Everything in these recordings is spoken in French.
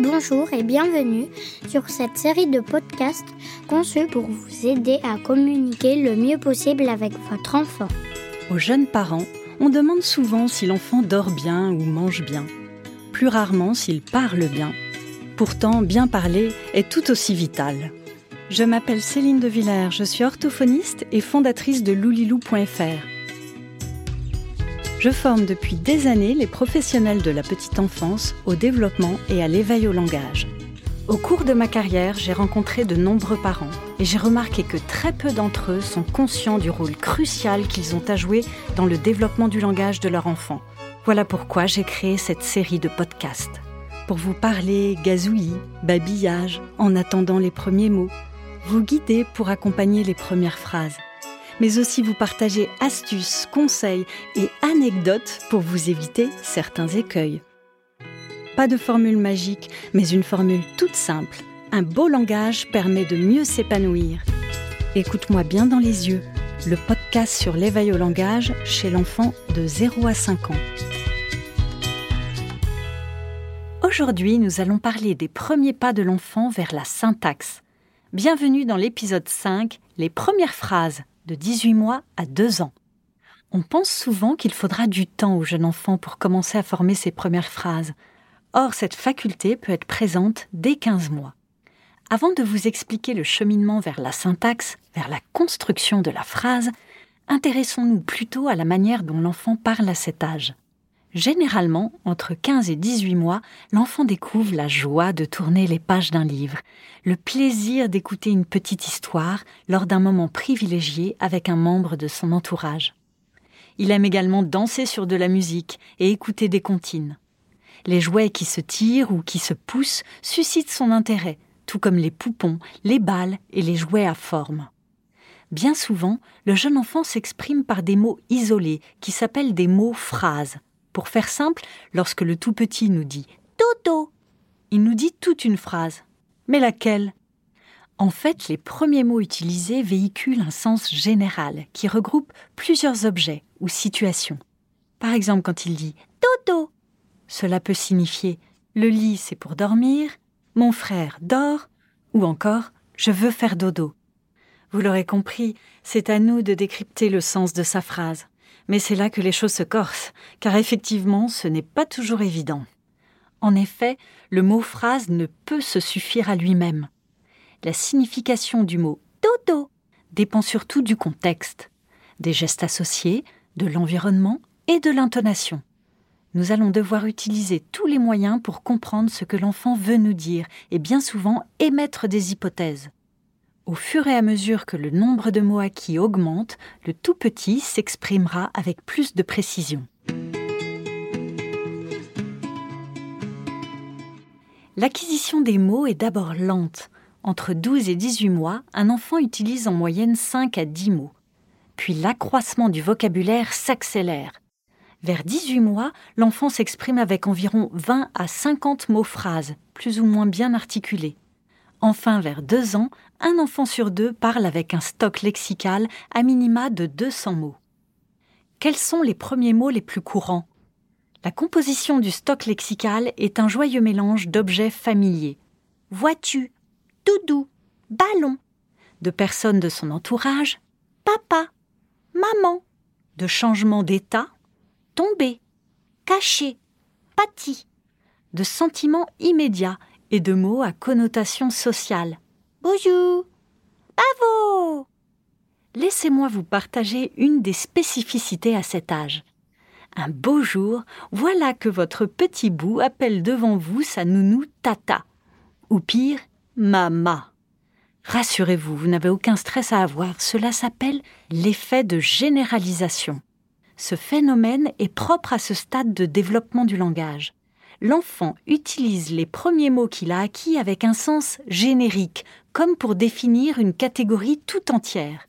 Bonjour et bienvenue sur cette série de podcasts conçus pour vous aider à communiquer le mieux possible avec votre enfant. Aux jeunes parents, on demande souvent si l'enfant dort bien ou mange bien. Plus rarement s'il parle bien. Pourtant, bien parler est tout aussi vital. Je m'appelle Céline de Villers, je suis orthophoniste et fondatrice de loulilou.fr. Je forme depuis des années les professionnels de la petite enfance au développement et à l'éveil au langage. Au cours de ma carrière, j'ai rencontré de nombreux parents et j'ai remarqué que très peu d'entre eux sont conscients du rôle crucial qu'ils ont à jouer dans le développement du langage de leur enfant. Voilà pourquoi j'ai créé cette série de podcasts. Pour vous parler gazouillis, babillage, en attendant les premiers mots, vous guider pour accompagner les premières phrases mais aussi vous partager astuces, conseils et anecdotes pour vous éviter certains écueils. Pas de formule magique, mais une formule toute simple. Un beau langage permet de mieux s'épanouir. Écoute-moi bien dans les yeux, le podcast sur l'éveil au langage chez l'enfant de 0 à 5 ans. Aujourd'hui, nous allons parler des premiers pas de l'enfant vers la syntaxe. Bienvenue dans l'épisode 5, les premières phrases de 18 mois à 2 ans. On pense souvent qu'il faudra du temps au jeune enfant pour commencer à former ses premières phrases. Or, cette faculté peut être présente dès 15 mois. Avant de vous expliquer le cheminement vers la syntaxe, vers la construction de la phrase, intéressons-nous plutôt à la manière dont l'enfant parle à cet âge. Généralement, entre 15 et 18 mois, l'enfant découvre la joie de tourner les pages d'un livre, le plaisir d'écouter une petite histoire lors d'un moment privilégié avec un membre de son entourage. Il aime également danser sur de la musique et écouter des comptines. Les jouets qui se tirent ou qui se poussent suscitent son intérêt, tout comme les poupons, les balles et les jouets à forme. Bien souvent, le jeune enfant s'exprime par des mots isolés qui s'appellent des mots phrases pour faire simple, lorsque le tout petit nous dit Toto, il nous dit toute une phrase. Mais laquelle? En fait, les premiers mots utilisés véhiculent un sens général qui regroupe plusieurs objets ou situations. Par exemple, quand il dit Toto, cela peut signifier le lit c'est pour dormir, mon frère dort, ou encore je veux faire dodo. Vous l'aurez compris, c'est à nous de décrypter le sens de sa phrase. Mais c'est là que les choses se corsent, car effectivement, ce n'est pas toujours évident. En effet, le mot phrase ne peut se suffire à lui-même. La signification du mot dodo dépend surtout du contexte, des gestes associés, de l'environnement et de l'intonation. Nous allons devoir utiliser tous les moyens pour comprendre ce que l'enfant veut nous dire et bien souvent émettre des hypothèses. Au fur et à mesure que le nombre de mots acquis augmente, le tout petit s'exprimera avec plus de précision. L'acquisition des mots est d'abord lente. Entre 12 et 18 mois, un enfant utilise en moyenne 5 à 10 mots. Puis l'accroissement du vocabulaire s'accélère. Vers 18 mois, l'enfant s'exprime avec environ 20 à 50 mots phrases, plus ou moins bien articulés. Enfin, vers deux ans, un enfant sur deux parle avec un stock lexical à minima de 200 mots. Quels sont les premiers mots les plus courants? La composition du stock lexical est un joyeux mélange d'objets familiers. Vois-tu Doudou Ballon De personnes de son entourage Papa Maman De changements d'état Tomber Caché Pâti De sentiments immédiats et de mots à connotation sociale. Bonjour Bravo Laissez-moi vous partager une des spécificités à cet âge. Un beau jour, voilà que votre petit bout appelle devant vous sa nounou Tata, ou pire, Mama. Rassurez-vous, vous, vous n'avez aucun stress à avoir, cela s'appelle l'effet de généralisation. Ce phénomène est propre à ce stade de développement du langage l'enfant utilise les premiers mots qu'il a acquis avec un sens générique, comme pour définir une catégorie tout entière.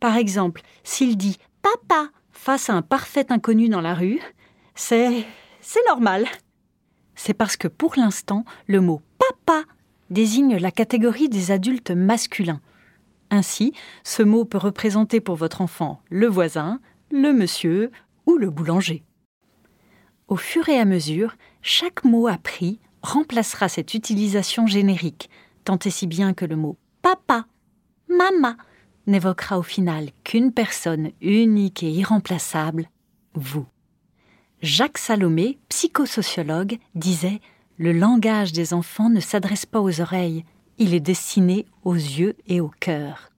Par exemple, s'il dit papa face à un parfait inconnu dans la rue, c'est c'est normal. C'est parce que pour l'instant, le mot papa désigne la catégorie des adultes masculins. Ainsi, ce mot peut représenter pour votre enfant le voisin, le monsieur ou le boulanger. Au fur et à mesure, chaque mot appris remplacera cette utilisation générique, tant et si bien que le mot papa, mama n'évoquera au final qu'une personne unique et irremplaçable, vous. Jacques Salomé, psychosociologue, disait Le langage des enfants ne s'adresse pas aux oreilles, il est destiné aux yeux et au cœur.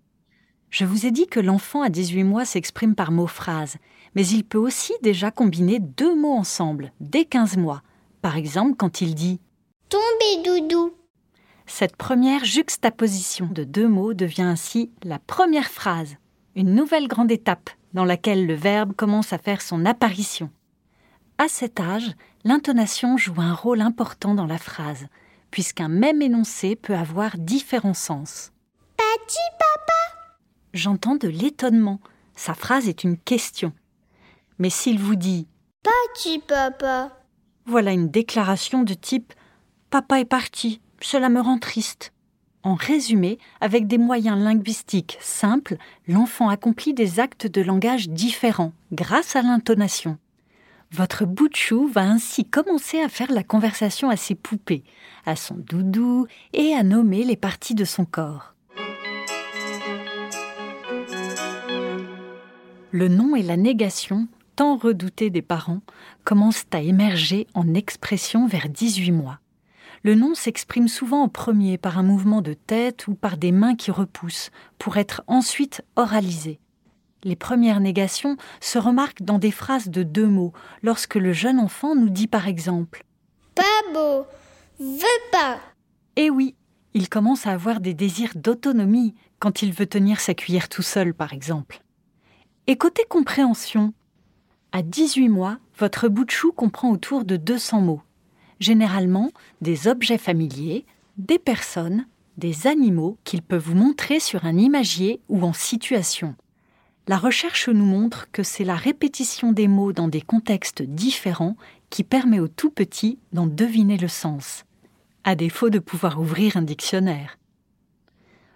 Je vous ai dit que l'enfant à 18 mois s'exprime par mots-phrases, mais il peut aussi déjà combiner deux mots ensemble, dès 15 mois. Par exemple, quand il dit Tombez doudou. Cette première juxtaposition de deux mots devient ainsi la première phrase, une nouvelle grande étape dans laquelle le verbe commence à faire son apparition. À cet âge, l'intonation joue un rôle important dans la phrase, puisqu'un même énoncé peut avoir différents sens. Petit papa J'entends de l'étonnement. Sa phrase est une question. Mais s'il vous dit Petit papa voilà une déclaration de type Papa est parti, cela me rend triste. En résumé, avec des moyens linguistiques simples, l'enfant accomplit des actes de langage différents grâce à l'intonation. Votre bout de chou va ainsi commencer à faire la conversation à ses poupées, à son doudou et à nommer les parties de son corps. Le nom et la négation, tant redoutés des parents, commencent à émerger en expression vers 18 mois. Le nom s'exprime souvent en premier par un mouvement de tête ou par des mains qui repoussent, pour être ensuite oralisé. Les premières négations se remarquent dans des phrases de deux mots, lorsque le jeune enfant nous dit par exemple Pas beau, veux pas. Eh oui, il commence à avoir des désirs d'autonomie quand il veut tenir sa cuillère tout seul, par exemple. Et côté compréhension, à 18 mois, votre bout de chou comprend autour de 200 mots. Généralement, des objets familiers, des personnes, des animaux qu'il peut vous montrer sur un imagier ou en situation. La recherche nous montre que c'est la répétition des mots dans des contextes différents qui permet au tout petit d'en deviner le sens, à défaut de pouvoir ouvrir un dictionnaire.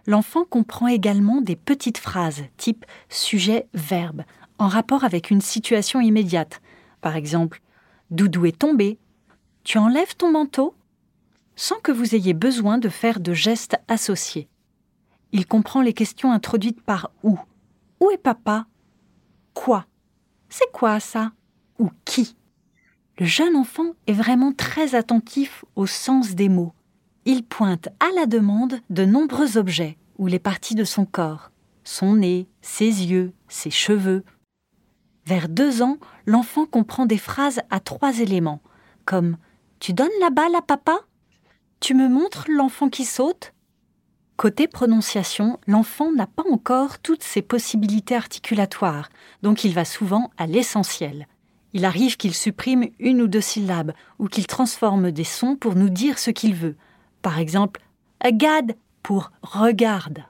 L'enfant comprend également des petites phrases type sujet-verbe en rapport avec une situation immédiate. Par exemple, Doudou est tombé. Tu enlèves ton manteau sans que vous ayez besoin de faire de gestes associés. Il comprend les questions introduites par où où est papa? Quoi? C'est quoi ça? Ou qui? Le jeune enfant est vraiment très attentif au sens des mots. Il pointe à la demande de nombreux objets ou les parties de son corps, son nez, ses yeux, ses cheveux. Vers deux ans, l'enfant comprend des phrases à trois éléments, comme Tu donnes la balle à papa Tu me montres l'enfant qui saute? Côté prononciation, l'enfant n'a pas encore toutes ses possibilités articulatoires, donc il va souvent à l'essentiel. Il arrive qu'il supprime une ou deux syllabes, ou qu'il transforme des sons pour nous dire ce qu'il veut. Par exemple, agad pour regarde.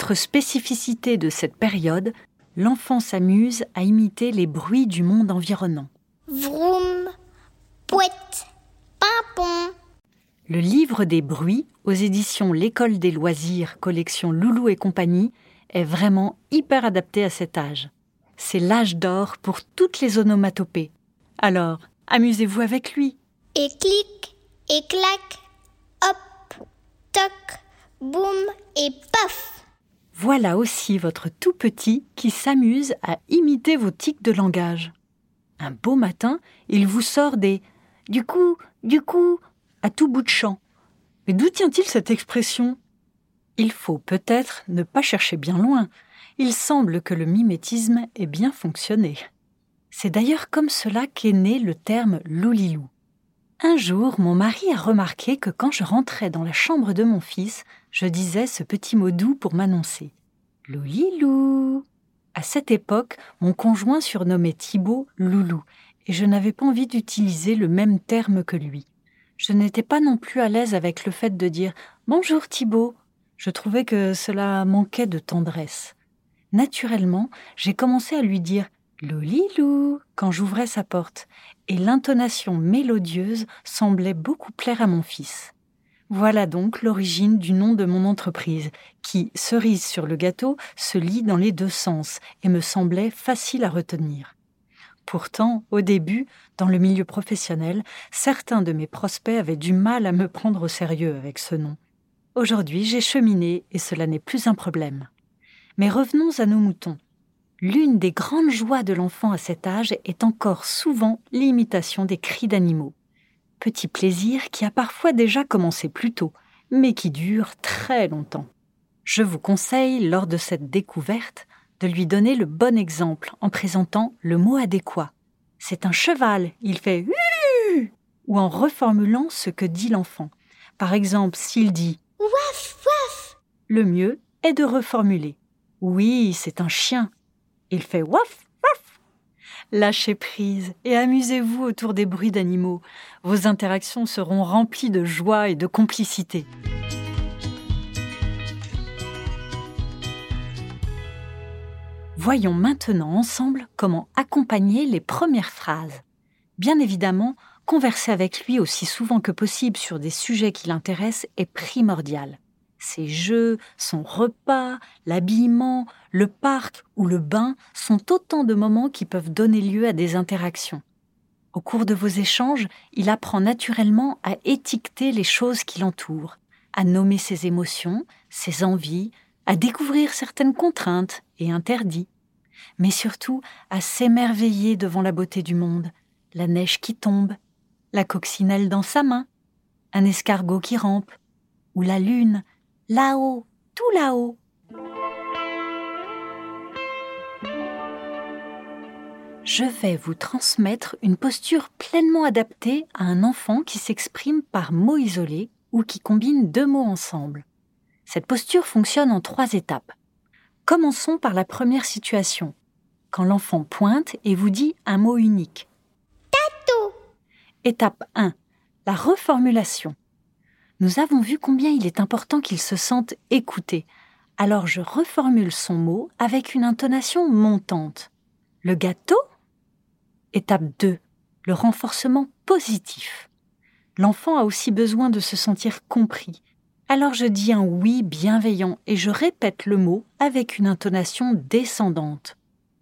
Autre spécificité de cette période, l'enfant s'amuse à imiter les bruits du monde environnant. Vroom, pouette, pimpon. Le livre des bruits, aux éditions L'école des loisirs, collection Loulou et compagnie, est vraiment hyper adapté à cet âge. C'est l'âge d'or pour toutes les onomatopées. Alors, amusez-vous avec lui. Et clic, et clac, hop, toc, boum et. Voilà aussi votre tout petit qui s'amuse à imiter vos tics de langage. Un beau matin, il vous sort des du coup, du coup, à tout bout de champ. Mais d'où tient-il cette expression? Il faut peut-être ne pas chercher bien loin. Il semble que le mimétisme ait bien fonctionné. C'est d'ailleurs comme cela qu'est né le terme loulilou. Un jour, mon mari a remarqué que quand je rentrais dans la chambre de mon fils, je disais ce petit mot doux pour m'annoncer. Loulilou. À cette époque, mon conjoint surnommait Thibault Loulou, et je n'avais pas envie d'utiliser le même terme que lui. Je n'étais pas non plus à l'aise avec le fait de dire Bonjour Thibault. Je trouvais que cela manquait de tendresse. Naturellement, j'ai commencé à lui dire Lolilou quand j'ouvrais sa porte, et l'intonation mélodieuse semblait beaucoup plaire à mon fils. Voilà donc l'origine du nom de mon entreprise, qui, cerise sur le gâteau, se lit dans les deux sens et me semblait facile à retenir. Pourtant, au début, dans le milieu professionnel, certains de mes prospects avaient du mal à me prendre au sérieux avec ce nom. Aujourd'hui, j'ai cheminé et cela n'est plus un problème. Mais revenons à nos moutons. L'une des grandes joies de l'enfant à cet âge est encore souvent l'imitation des cris d'animaux. Petit plaisir qui a parfois déjà commencé plus tôt, mais qui dure très longtemps. Je vous conseille, lors de cette découverte, de lui donner le bon exemple en présentant le mot adéquat. C'est un cheval, il fait ou en reformulant ce que dit l'enfant. Par exemple, s'il dit Waf, waf, le mieux est de reformuler. Oui, c'est un chien, il fait waf, waf. Lâchez prise et amusez-vous autour des bruits d'animaux. Vos interactions seront remplies de joie et de complicité. Voyons maintenant ensemble comment accompagner les premières phrases. Bien évidemment, converser avec lui aussi souvent que possible sur des sujets qui l'intéressent est primordial ses jeux, son repas, l'habillement, le parc ou le bain sont autant de moments qui peuvent donner lieu à des interactions. Au cours de vos échanges, il apprend naturellement à étiqueter les choses qui l'entourent, à nommer ses émotions, ses envies, à découvrir certaines contraintes et interdits, mais surtout à s'émerveiller devant la beauté du monde, la neige qui tombe, la coccinelle dans sa main, un escargot qui rampe, ou la lune là-haut, tout là-haut. Je vais vous transmettre une posture pleinement adaptée à un enfant qui s'exprime par mots isolés ou qui combine deux mots ensemble. Cette posture fonctionne en trois étapes. Commençons par la première situation, quand l'enfant pointe et vous dit un mot unique. Tato. Étape 1. La reformulation nous avons vu combien il est important qu'il se sente écouté. Alors je reformule son mot avec une intonation montante. Le gâteau Étape 2. Le renforcement positif. L'enfant a aussi besoin de se sentir compris. Alors je dis un oui bienveillant et je répète le mot avec une intonation descendante.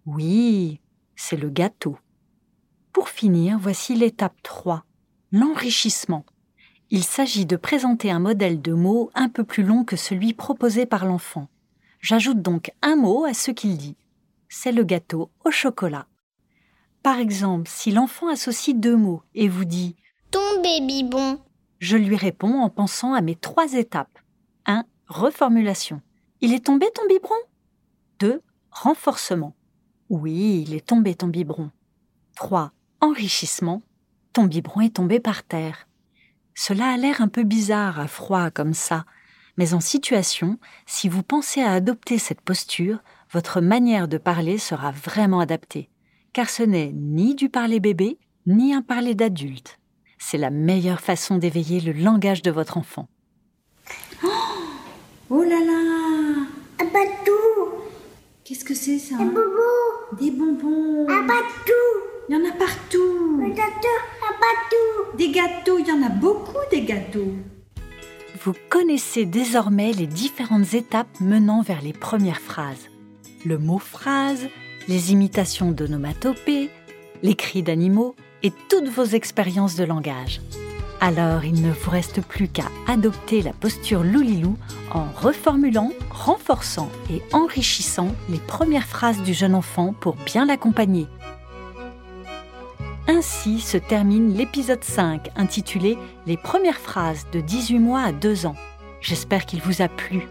Oui, c'est le gâteau. Pour finir, voici l'étape 3, l'enrichissement il s'agit de présenter un modèle de mot un peu plus long que celui proposé par l'enfant. J'ajoute donc un mot à ce qu'il dit. C'est le gâteau au chocolat. Par exemple, si l'enfant associe deux mots et vous dit Ton baby bon, je lui réponds en pensant à mes trois étapes. 1. Reformulation. Il est tombé ton biberon? 2. Renforcement. Oui, il est tombé ton biberon. 3. Enrichissement. Ton biberon est tombé par terre. Cela a l'air un peu bizarre à froid comme ça, mais en situation, si vous pensez à adopter cette posture, votre manière de parler sera vraiment adaptée, car ce n'est ni du parler bébé, ni un parler d'adulte. C'est la meilleure façon d'éveiller le langage de votre enfant. Oh, oh là là! Un bateau! Qu'est-ce que c'est ça? Un Des bonbons! Un bateau Il y en a partout Un bateau Un bateau Des gâteaux, il y en a beaucoup des gâteaux Vous connaissez désormais les différentes étapes menant vers les premières phrases. Le mot phrase, les imitations d'onomatopées, les cris d'animaux et toutes vos expériences de langage. Alors il ne vous reste plus qu'à adopter la posture loulilou en reformulant, renforçant et enrichissant les premières phrases du jeune enfant pour bien l'accompagner. Ainsi se termine l'épisode 5 intitulé Les premières phrases de 18 mois à 2 ans. J'espère qu'il vous a plu.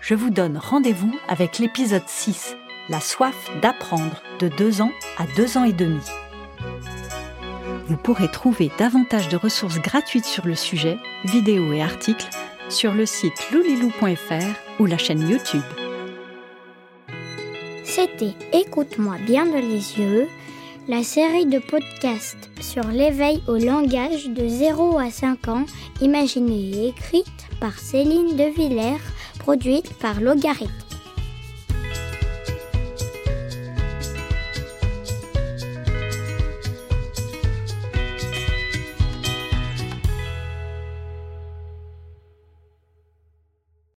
Je vous donne rendez-vous avec l'épisode 6, La soif d'apprendre de 2 ans à 2 ans et demi. Vous pourrez trouver davantage de ressources gratuites sur le sujet, vidéos et articles, sur le site loulilou.fr ou la chaîne YouTube. C'était Écoute-moi bien de les yeux, la série de podcasts sur l'éveil au langage de 0 à 5 ans, imaginée et écrite par Céline De Villers, produite par Logarithme.